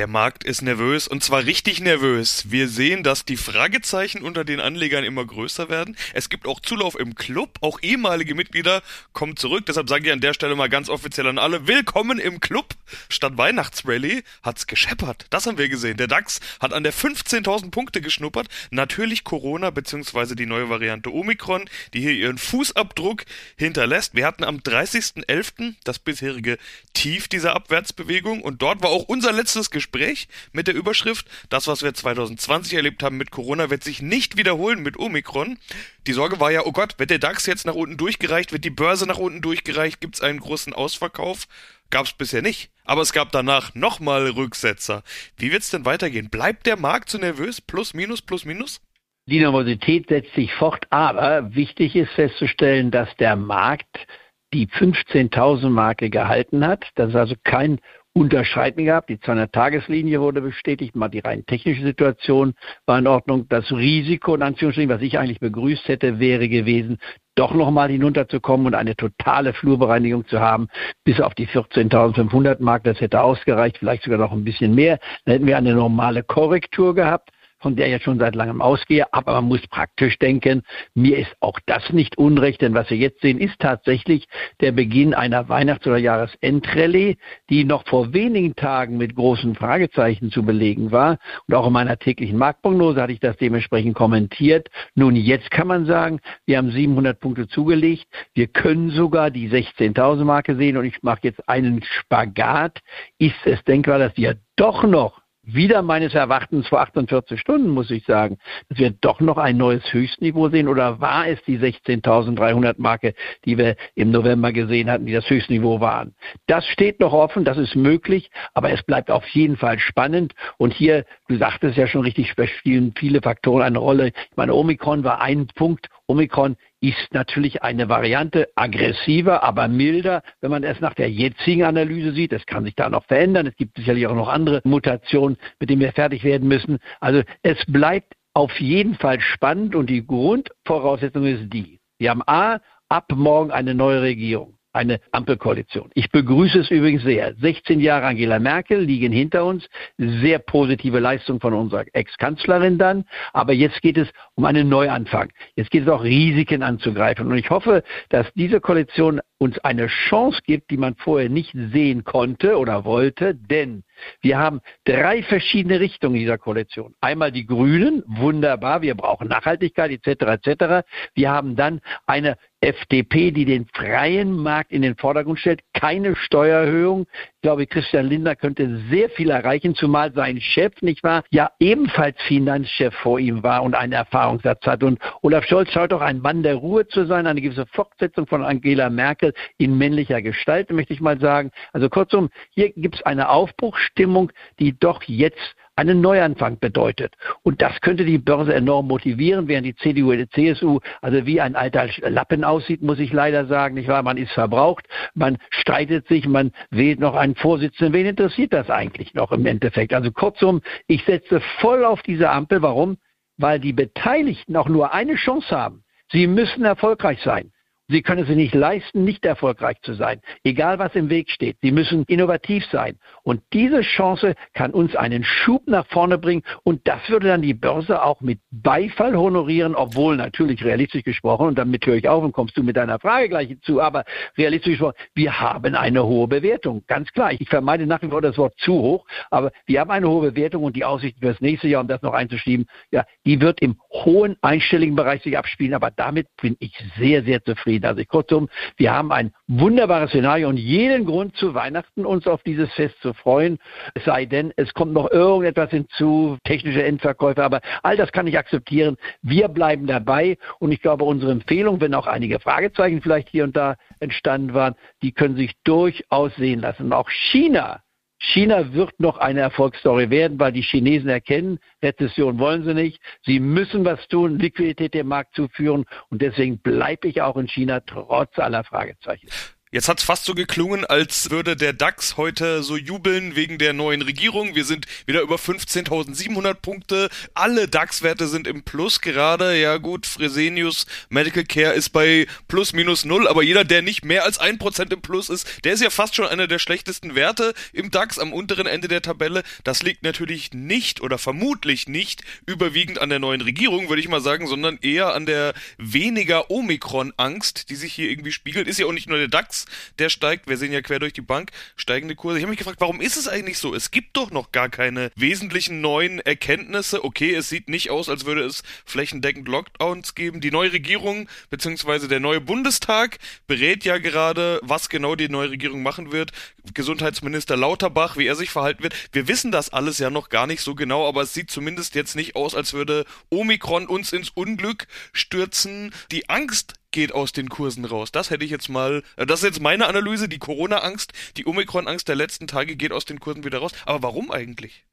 Der Markt ist nervös und zwar richtig nervös. Wir sehen, dass die Fragezeichen unter den Anlegern immer größer werden. Es gibt auch Zulauf im Club. Auch ehemalige Mitglieder kommen zurück. Deshalb sage ich an der Stelle mal ganz offiziell an alle, willkommen im Club. Statt Weihnachtsrallye hat's gescheppert. Das haben wir gesehen. Der DAX hat an der 15.000 Punkte geschnuppert. Natürlich Corona bzw. die neue Variante Omikron, die hier ihren Fußabdruck hinterlässt. Wir hatten am 30.11. das bisherige Tief dieser Abwärtsbewegung und dort war auch unser letztes Gespräch Gespräch mit der Überschrift, das, was wir 2020 erlebt haben mit Corona, wird sich nicht wiederholen mit Omikron. Die Sorge war ja, oh Gott, wird der DAX jetzt nach unten durchgereicht, wird die Börse nach unten durchgereicht, gibt es einen großen Ausverkauf? Gab es bisher nicht. Aber es gab danach nochmal Rücksetzer. Wie wird es denn weitergehen? Bleibt der Markt so nervös? Plus, minus, plus, minus? Die Nervosität setzt sich fort, aber wichtig ist festzustellen, dass der Markt die 15.000 Marke gehalten hat. Das ist also kein Unterschreiten gehabt. Die 200-Tageslinie wurde bestätigt. Mal die rein technische Situation war in Ordnung. Das Risiko, in Anführungsstrichen, was ich eigentlich begrüßt hätte, wäre gewesen, doch nochmal hinunterzukommen und eine totale Flurbereinigung zu haben, bis auf die 14.500 Mark. Das hätte ausgereicht, vielleicht sogar noch ein bisschen mehr. Dann hätten wir eine normale Korrektur gehabt von der ich jetzt schon seit langem ausgehe. Aber man muss praktisch denken, mir ist auch das nicht unrecht, denn was wir jetzt sehen, ist tatsächlich der Beginn einer Weihnachts- oder Jahresendrallye, die noch vor wenigen Tagen mit großen Fragezeichen zu belegen war. Und auch in meiner täglichen Marktprognose hatte ich das dementsprechend kommentiert. Nun, jetzt kann man sagen, wir haben 700 Punkte zugelegt. Wir können sogar die 16.000 Marke sehen und ich mache jetzt einen Spagat. Ist es denkbar, dass wir doch noch wieder meines Erachtens vor 48 Stunden, muss ich sagen, dass wir doch noch ein neues Höchstniveau sehen? Oder war es die 16.300 Marke, die wir im November gesehen hatten, die das Höchstniveau waren? Das steht noch offen, das ist möglich, aber es bleibt auf jeden Fall spannend. Und hier, du sagtest ja schon richtig, spielen viele Faktoren eine Rolle. Ich meine, Omikron war ein Punkt. Omikron ist natürlich eine Variante aggressiver, aber milder, wenn man es nach der jetzigen Analyse sieht. Es kann sich da noch verändern. Es gibt sicherlich auch noch andere Mutationen, mit denen wir fertig werden müssen. Also es bleibt auf jeden Fall spannend und die Grundvoraussetzung ist die. Wir haben A, ab morgen eine neue Regierung eine Ampelkoalition. Ich begrüße es übrigens sehr. 16 Jahre Angela Merkel liegen hinter uns. Sehr positive Leistung von unserer Ex-Kanzlerin dann. Aber jetzt geht es um einen Neuanfang. Jetzt geht es auch Risiken anzugreifen. Und ich hoffe, dass diese Koalition uns eine Chance gibt, die man vorher nicht sehen konnte oder wollte, denn wir haben drei verschiedene Richtungen dieser Koalition. Einmal die Grünen, wunderbar, wir brauchen Nachhaltigkeit etc. etc. Wir haben dann eine FDP, die den freien Markt in den Vordergrund stellt, keine Steuererhöhung. Ich glaube, Christian Lindner könnte sehr viel erreichen, zumal sein Chef, nicht wahr, ja ebenfalls Finanzchef vor ihm war und einen Erfahrungssatz hat. Und Olaf Scholz schaut auch ein Mann der Ruhe zu sein, eine gewisse Fortsetzung von Angela Merkel in männlicher Gestalt, möchte ich mal sagen. Also kurzum, hier gibt es eine Aufbruchsstimmung, die doch jetzt einen Neuanfang bedeutet. Und das könnte die Börse enorm motivieren, während die CDU und die CSU also wie ein alter Lappen aussieht, muss ich leider sagen. Nicht wahr? Man ist verbraucht, man streitet sich, man wählt noch einen Vorsitzenden. Wen interessiert das eigentlich noch im Endeffekt? Also kurzum, ich setze voll auf diese Ampel. Warum? Weil die Beteiligten auch nur eine Chance haben. Sie müssen erfolgreich sein. Sie können es nicht leisten, nicht erfolgreich zu sein, egal was im Weg steht. Sie müssen innovativ sein. Und diese Chance kann uns einen Schub nach vorne bringen. Und das würde dann die Börse auch mit Beifall honorieren, obwohl natürlich realistisch gesprochen, und damit höre ich auf und kommst du mit deiner Frage gleich hinzu, aber realistisch gesprochen, wir haben eine hohe Bewertung. Ganz klar. Ich vermeide nach wie vor das Wort zu hoch, aber wir haben eine hohe Bewertung und die Aussicht für das nächste Jahr, um das noch einzuschieben, ja, die wird im hohen einstelligen Bereich sich abspielen. Aber damit bin ich sehr, sehr zufrieden zufrieden. Also kurzum, wir haben ein wunderbares Szenario und jeden Grund zu Weihnachten uns auf dieses Fest zu freuen. Es sei denn, es kommt noch irgendetwas hinzu, technische Endverkäufe, aber all das kann ich akzeptieren. Wir bleiben dabei und ich glaube, unsere Empfehlung, wenn auch einige Fragezeichen vielleicht hier und da entstanden waren, die können sich durchaus sehen lassen. Und auch China China wird noch eine Erfolgsstory werden, weil die Chinesen erkennen, Rezession wollen sie nicht. Sie müssen was tun, Liquidität dem Markt zuführen. Und deswegen bleibe ich auch in China trotz aller Fragezeichen. Jetzt hat's fast so geklungen, als würde der DAX heute so jubeln wegen der neuen Regierung. Wir sind wieder über 15.700 Punkte. Alle DAX-Werte sind im Plus gerade. Ja gut, Fresenius Medical Care ist bei plus minus null, aber jeder, der nicht mehr als ein Prozent im Plus ist, der ist ja fast schon einer der schlechtesten Werte im DAX am unteren Ende der Tabelle. Das liegt natürlich nicht oder vermutlich nicht überwiegend an der neuen Regierung, würde ich mal sagen, sondern eher an der weniger Omikron-Angst, die sich hier irgendwie spiegelt. Ist ja auch nicht nur der DAX der steigt. Wir sehen ja quer durch die Bank steigende Kurse. Ich habe mich gefragt, warum ist es eigentlich so? Es gibt doch noch gar keine wesentlichen neuen Erkenntnisse. Okay, es sieht nicht aus, als würde es flächendeckend Lockdowns geben. Die neue Regierung bzw. der neue Bundestag berät ja gerade, was genau die neue Regierung machen wird. Gesundheitsminister Lauterbach, wie er sich verhalten wird. Wir wissen das alles ja noch gar nicht so genau, aber es sieht zumindest jetzt nicht aus, als würde Omikron uns ins Unglück stürzen. Die Angst geht aus den Kursen raus. Das hätte ich jetzt mal, äh, das ist jetzt meine Analyse, die Corona-Angst, die Omikron-Angst der letzten Tage geht aus den Kursen wieder raus. Aber warum eigentlich?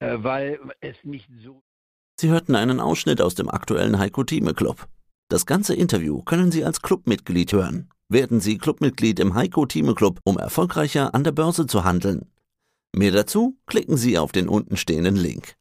Äh, weil es nicht so. Sie hörten einen Ausschnitt aus dem aktuellen Heiko Thieme Club. Das ganze Interview können Sie als Clubmitglied hören. Werden Sie Clubmitglied im Heiko Thieme Club, um erfolgreicher an der Börse zu handeln. Mehr dazu klicken Sie auf den untenstehenden Link.